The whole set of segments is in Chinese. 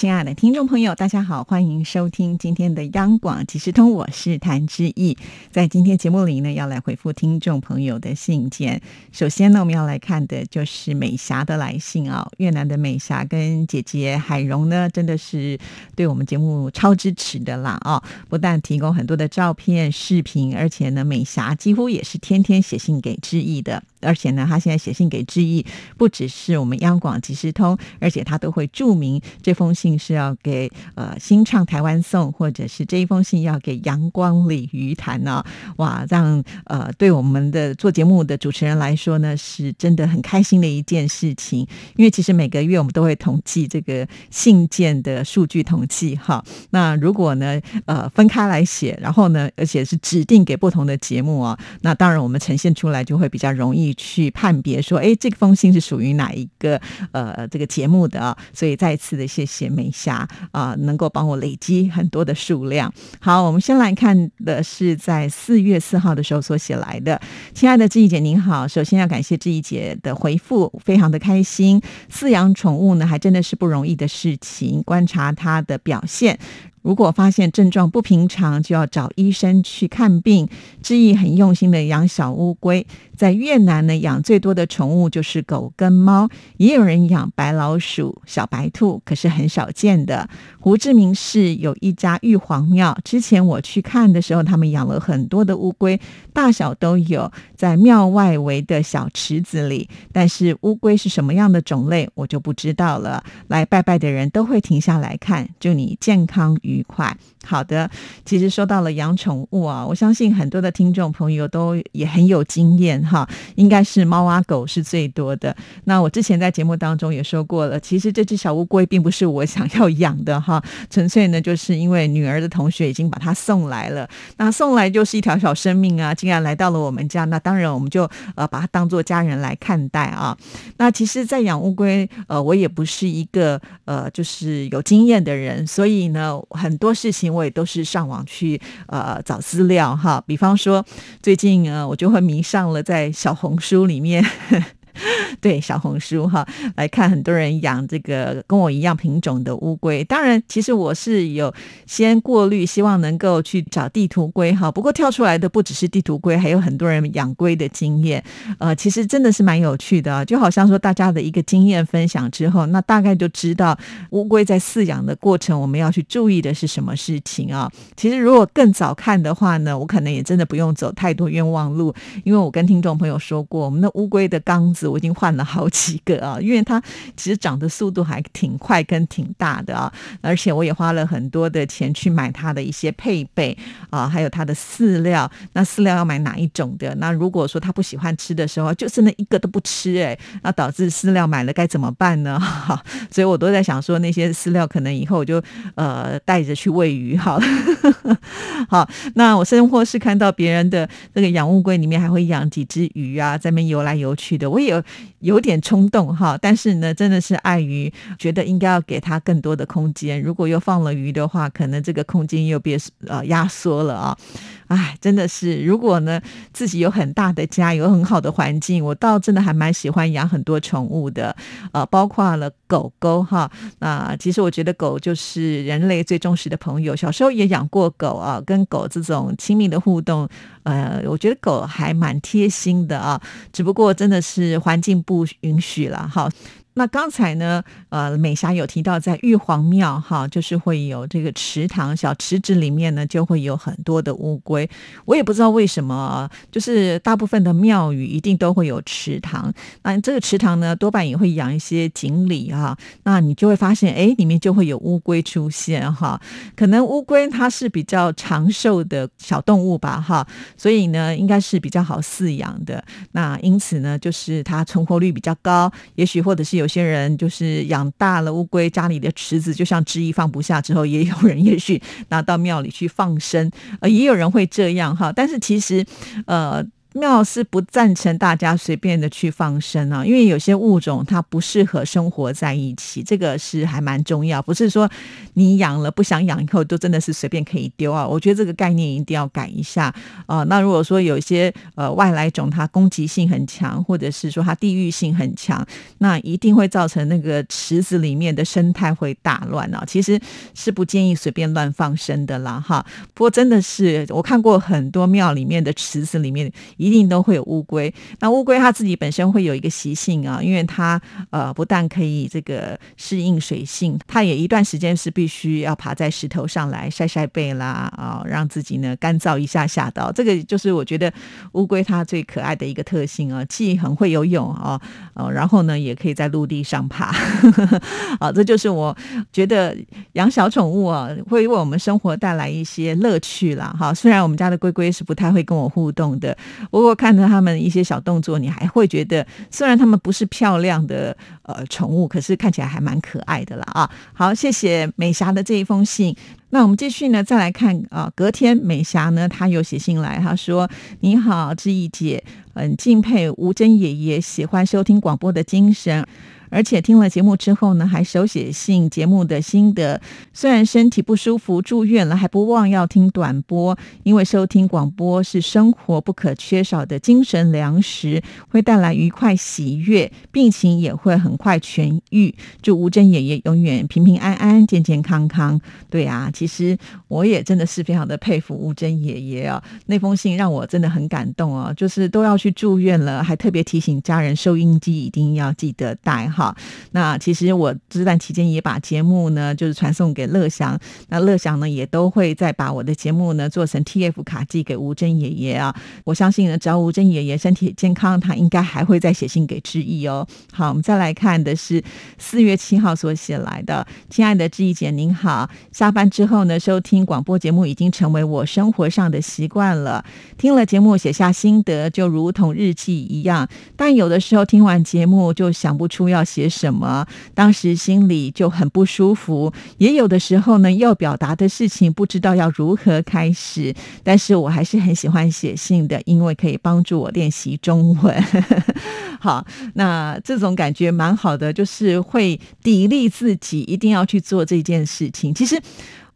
亲爱的听众朋友，大家好，欢迎收听今天的央广即时通，我是谭志毅。在今天节目里呢，要来回复听众朋友的信件。首先呢，我们要来看的就是美霞的来信啊。越南的美霞跟姐姐海蓉呢，真的是对我们节目超支持的啦啊！不但提供很多的照片、视频，而且呢，美霞几乎也是天天写信给志毅的。而且呢，他现在写信给志毅，不只是我们央广即时通，而且他都会注明这封信是要给呃新唱台湾颂，或者是这一封信要给阳光鲤鱼潭呢。哇，让呃对我们的做节目的主持人来说呢，是真的很开心的一件事情。因为其实每个月我们都会统计这个信件的数据统计哈。那如果呢呃分开来写，然后呢，而且是指定给不同的节目啊，那当然我们呈现出来就会比较容易。去判别说，哎，这封信是属于哪一个呃这个节目的啊？所以再次的谢谢一下啊，能够帮我累积很多的数量。好，我们先来看的是在四月四号的时候所写来的。亲爱的志怡姐您好，首先要感谢志怡姐的回复，非常的开心。饲养宠物呢，还真的是不容易的事情。观察它的表现。如果发现症状不平常，就要找医生去看病。志毅很用心的养小乌龟，在越南呢养最多的宠物就是狗跟猫，也有人养白老鼠、小白兔，可是很少见的。胡志明市有一家玉皇庙，之前我去看的时候，他们养了很多的乌龟，大小都有，在庙外围的小池子里。但是乌龟是什么样的种类，我就不知道了。来拜拜的人都会停下来看，祝你健康。愉快，好的。其实说到了养宠物啊，我相信很多的听众朋友都也很有经验哈。应该是猫啊狗是最多的。那我之前在节目当中也说过了，其实这只小乌龟并不是我想要养的哈，纯粹呢就是因为女儿的同学已经把它送来了。那送来就是一条小生命啊，竟然来到了我们家，那当然我们就呃把它当做家人来看待啊。那其实，在养乌龟，呃，我也不是一个呃就是有经验的人，所以呢。很多事情我也都是上网去呃找资料哈，比方说最近呃我就会迷上了在小红书里面。对小红书哈，来看很多人养这个跟我一样品种的乌龟。当然，其实我是有先过滤，希望能够去找地图龟哈。不过跳出来的不只是地图龟，还有很多人养龟的经验。呃，其实真的是蛮有趣的，就好像说大家的一个经验分享之后，那大概就知道乌龟在饲养的过程，我们要去注意的是什么事情啊。其实如果更早看的话呢，我可能也真的不用走太多冤枉路，因为我跟听众朋友说过，我们的乌龟的缸子。我已经换了好几个啊，因为它其实长的速度还挺快跟挺大的啊，而且我也花了很多的钱去买它的一些配备啊，还有它的饲料。那饲料要买哪一种的？那如果说它不喜欢吃的时候，就是那一个都不吃，哎，那导致饲料买了该怎么办呢？哈，所以我都在想说，那些饲料可能以后我就呃带着去喂鱼好了。好，那我生活是看到别人的那个养乌龟里面还会养几只鱼啊，在那游来游去的，我也。有有点冲动哈，但是呢，真的是碍于觉得应该要给他更多的空间。如果又放了鱼的话，可能这个空间又被呃压缩了啊。哎，真的是，如果呢自己有很大的家，有很好的环境，我倒真的还蛮喜欢养很多宠物的，呃，包括了狗狗哈。那其实我觉得狗就是人类最忠实的朋友，小时候也养过狗啊，跟狗这种亲密的互动，呃，我觉得狗还蛮贴心的啊。只不过真的是环境不允许了哈。那刚才呢，呃，美霞有提到在玉皇庙哈，就是会有这个池塘，小池子里面呢就会有很多的乌龟。我也不知道为什么，就是大部分的庙宇一定都会有池塘。那这个池塘呢，多半也会养一些锦鲤哈。那你就会发现，哎，里面就会有乌龟出现哈。可能乌龟它是比较长寿的小动物吧哈，所以呢，应该是比较好饲养的。那因此呢，就是它存活率比较高，也许或者是。有些人就是养大了乌龟，家里的池子就像之一放不下之后，也有人也许拿到庙里去放生，呃，也有人会这样哈。但是其实，呃。庙是不赞成大家随便的去放生啊，因为有些物种它不适合生活在一起，这个是还蛮重要。不是说你养了不想养以后都真的是随便可以丢啊。我觉得这个概念一定要改一下啊。那如果说有一些呃外来种它攻击性很强，或者是说它地域性很强，那一定会造成那个池子里面的生态会大乱啊。其实是不建议随便乱放生的啦哈。不过真的是我看过很多庙里面的池子里面。一定都会有乌龟。那乌龟它自己本身会有一个习性啊，因为它呃不但可以这个适应水性，它也一段时间是必须要爬在石头上来晒晒背啦啊，让自己呢干燥一下下到。这个就是我觉得乌龟它最可爱的一个特性啊，既很会游泳啊，哦，然后呢也可以在陆地上爬。啊，这就是我觉得养小宠物啊会为我们生活带来一些乐趣啦。哈。虽然我们家的龟龟是不太会跟我互动的。不过看着他们一些小动作，你还会觉得，虽然他们不是漂亮的呃宠物，可是看起来还蛮可爱的了啊！好，谢谢美霞的这一封信。那我们继续呢，再来看啊，隔天美霞呢，她有写信来，她说：“你好，志毅姐，很敬佩吴珍爷爷喜欢收听广播的精神。”而且听了节目之后呢，还手写信节目的心得。虽然身体不舒服住院了，还不忘要听短播，因为收听广播是生活不可缺少的精神粮食，会带来愉快喜悦，病情也会很快痊愈。祝吴珍爷爷永远平平安安、健健康康。对啊，其实我也真的是非常的佩服吴珍爷爷啊，那封信让我真的很感动哦，就是都要去住院了，还特别提醒家人收音机一定要记得带。好，那其实我这段期间也把节目呢，就是传送给乐祥，那乐祥呢也都会再把我的节目呢做成 T F 卡寄给吴珍爷爷啊。我相信呢，只要吴珍爷爷身体健康，他应该还会再写信给志毅哦。好，我们再来看的是四月七号所写来的，亲爱的志毅姐您好，下班之后呢，收听广播节目已经成为我生活上的习惯了。听了节目写下心得，就如同日记一样，但有的时候听完节目就想不出要。写什么？当时心里就很不舒服，也有的时候呢，要表达的事情不知道要如何开始。但是我还是很喜欢写信的，因为可以帮助我练习中文。好，那这种感觉蛮好的，就是会砥砺自己，一定要去做这件事情。其实。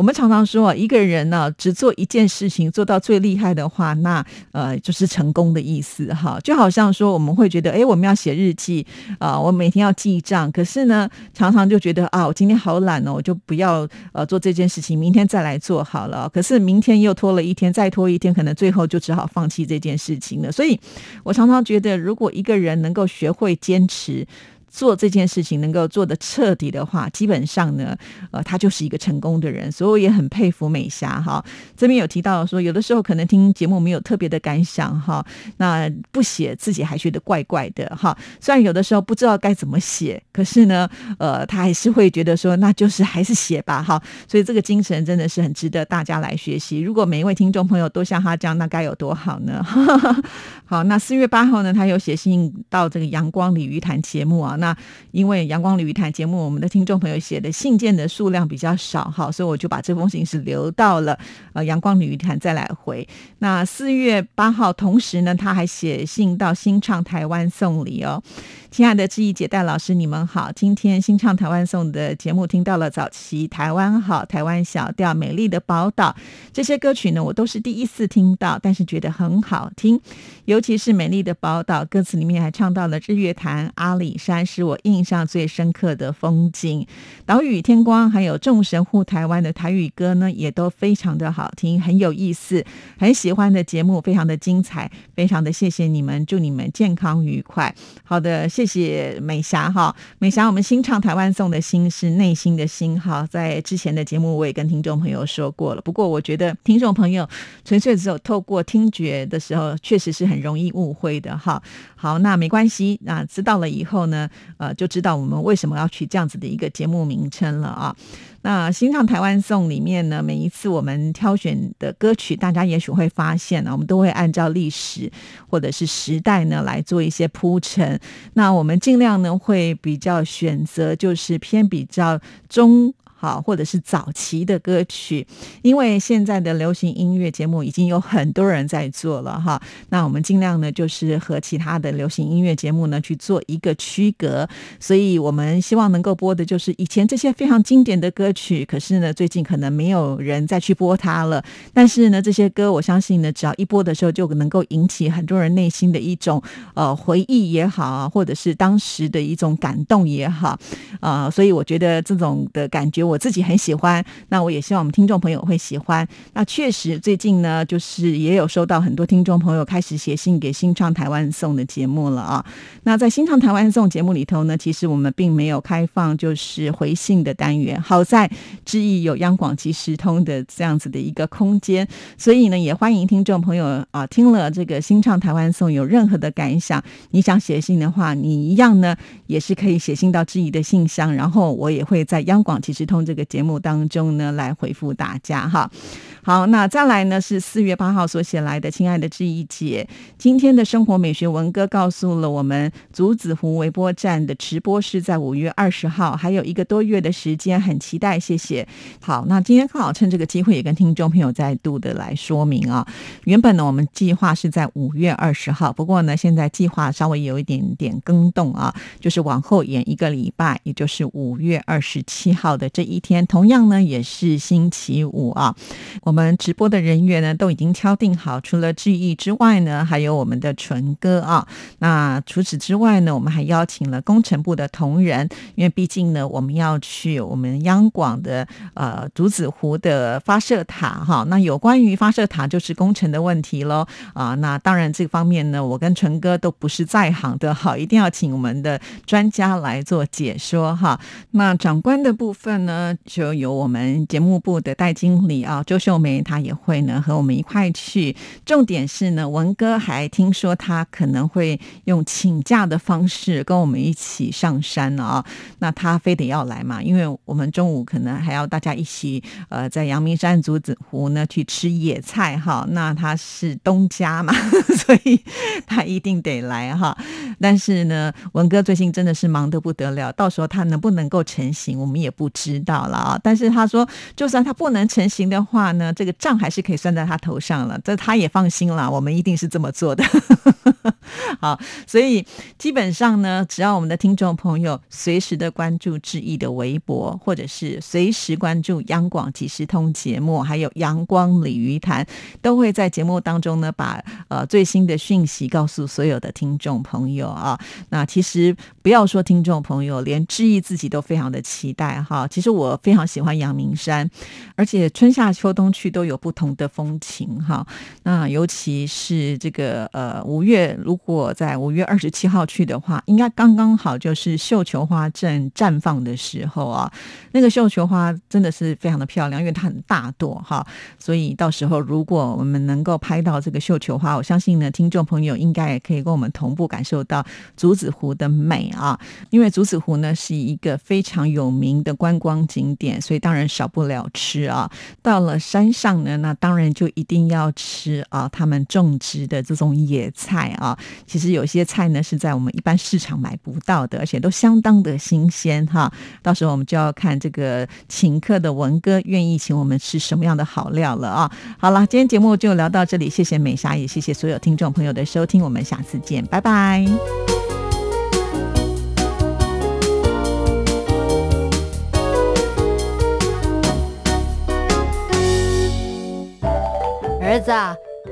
我们常常说，一个人呢，只做一件事情做到最厉害的话，那呃就是成功的意思哈。就好像说，我们会觉得，哎，我们要写日记啊，我每天要记账，可是呢，常常就觉得啊，我今天好懒哦，我就不要呃做这件事情，明天再来做好了。可是明天又拖了一天，再拖一天，可能最后就只好放弃这件事情了。所以我常常觉得，如果一个人能够学会坚持。做这件事情能够做的彻底的话，基本上呢，呃，他就是一个成功的人。所以我也很佩服美霞哈。这边有提到说，有的时候可能听节目没有特别的感想哈，那不写自己还觉得怪怪的哈。虽然有的时候不知道该怎么写，可是呢，呃，他还是会觉得说，那就是还是写吧哈。所以这个精神真的是很值得大家来学习。如果每一位听众朋友都像他这样，那该有多好呢？好，那四月八号呢，他有写信到这个阳光鲤鱼潭节目啊。那因为阳光鲤鱼潭节目，我们的听众朋友写的信件的数量比较少哈，所以我就把这封信是留到了呃阳光鲤鱼潭再来回。那四月八号，同时呢，他还写信到新唱台湾送礼哦。亲爱的志毅姐、戴老师，你们好！今天新唱台湾颂的节目听到了早期台湾好、台湾小调、美丽的宝岛这些歌曲呢，我都是第一次听到，但是觉得很好听。尤其是美丽的宝岛，歌词里面还唱到了日月潭、阿里山，是我印象最深刻的风景。岛屿天光，还有众神护台湾的台语歌呢，也都非常的好听，很有意思，很喜欢的节目，非常的精彩，非常的谢谢你们，祝你们健康愉快。好的。谢谢美霞哈，美霞，我们新唱台湾送的心是内心的心哈，在之前的节目我也跟听众朋友说过了。不过我觉得听众朋友纯粹只有透过听觉的时候，确实是很容易误会的哈。好，那没关系，那知道了以后呢，呃，就知道我们为什么要取这样子的一个节目名称了啊。那新唱台湾颂里面呢，每一次我们挑选的歌曲，大家也许会发现呢，我们都会按照历史或者是时代呢来做一些铺陈。那我们尽量呢会比较选择就是偏比较中。好，或者是早期的歌曲，因为现在的流行音乐节目已经有很多人在做了哈。那我们尽量呢，就是和其他的流行音乐节目呢去做一个区隔，所以我们希望能够播的就是以前这些非常经典的歌曲，可是呢，最近可能没有人再去播它了。但是呢，这些歌我相信呢，只要一播的时候，就能够引起很多人内心的一种呃回忆也好，或者是当时的一种感动也好啊，所以我觉得这种的感觉。我自己很喜欢，那我也希望我们听众朋友会喜欢。那确实最近呢，就是也有收到很多听众朋友开始写信给新唱台湾颂的节目了啊。那在新唱台湾颂节目里头呢，其实我们并没有开放就是回信的单元。好在知意有央广即时通的这样子的一个空间，所以呢，也欢迎听众朋友啊，听了这个新唱台湾颂有任何的感想，你想写信的话，你一样呢也是可以写信到知意的信箱，然后我也会在央广即时通。这个节目当中呢，来回复大家哈。好，那再来呢是四月八号所写来的，亲爱的志怡姐，今天的生活美学文哥告诉了我们，竹子湖微波站的直播是在五月二十号，还有一个多月的时间，很期待，谢谢。好，那今天刚好趁这个机会，也跟听众朋友再度的来说明啊，原本呢我们计划是在五月二十号，不过呢现在计划稍微有一点点更动啊，就是往后延一个礼拜，也就是五月二十七号的这一天，同样呢也是星期五啊。我们直播的人员呢都已经敲定好，除了志毅之外呢，还有我们的纯哥啊。那除此之外呢，我们还邀请了工程部的同仁，因为毕竟呢，我们要去我们央广的呃竹子湖的发射塔哈。那有关于发射塔就是工程的问题喽啊。那当然这方面呢，我跟纯哥都不是在行的哈，一定要请我们的专家来做解说哈。那长官的部分呢，就由我们节目部的戴经理啊周秀。梅她也会呢和我们一块去，重点是呢文哥还听说他可能会用请假的方式跟我们一起上山啊，那他非得要来嘛，因为我们中午可能还要大家一起呃在阳明山竹子湖呢去吃野菜哈，那他是东家嘛，所以他一定得来哈。但是呢文哥最近真的是忙得不得了，到时候他能不能够成行我们也不知道到了啊。但是他说就算他不能成型的话呢。这个账还是可以算在他头上了，这他也放心了。我们一定是这么做的。好，所以基本上呢，只要我们的听众朋友随时的关注志毅的微博，或者是随时关注央广即时通节目，还有阳光鲤鱼潭，都会在节目当中呢，把呃最新的讯息告诉所有的听众朋友啊。那其实不要说听众朋友，连志毅自己都非常的期待哈。其实我非常喜欢阳明山，而且春夏秋冬去都有不同的风情哈。那尤其是这个呃五月，如果在五月二十七号去的话，应该刚刚好就是绣球花正绽放的时候啊。那个绣球花真的是非常的漂亮，因为它很大朵哈。所以到时候如果我们能够拍到这个绣球花，我相信呢，听众朋友应该也可以跟我们同步感受到竹子湖的美啊。因为竹子湖呢是一个非常有名的观光景点，所以当然少不了吃啊。到了山上呢，那当然就一定要吃啊，他们种植的这种野菜啊。其实有些菜呢是在我们一般市场买不到的，而且都相当的新鲜哈。到时候我们就要看这个请客的文哥愿意请我们吃什么样的好料了啊。好了，今天节目就聊到这里，谢谢美莎，也谢谢所有听众朋友的收听，我们下次见，拜拜。儿子，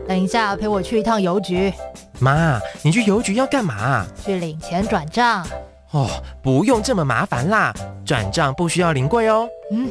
等一下陪我去一趟邮局。妈，你去邮局要干嘛？去领钱转账。哦，不用这么麻烦啦，转账不需要临柜哦。嗯，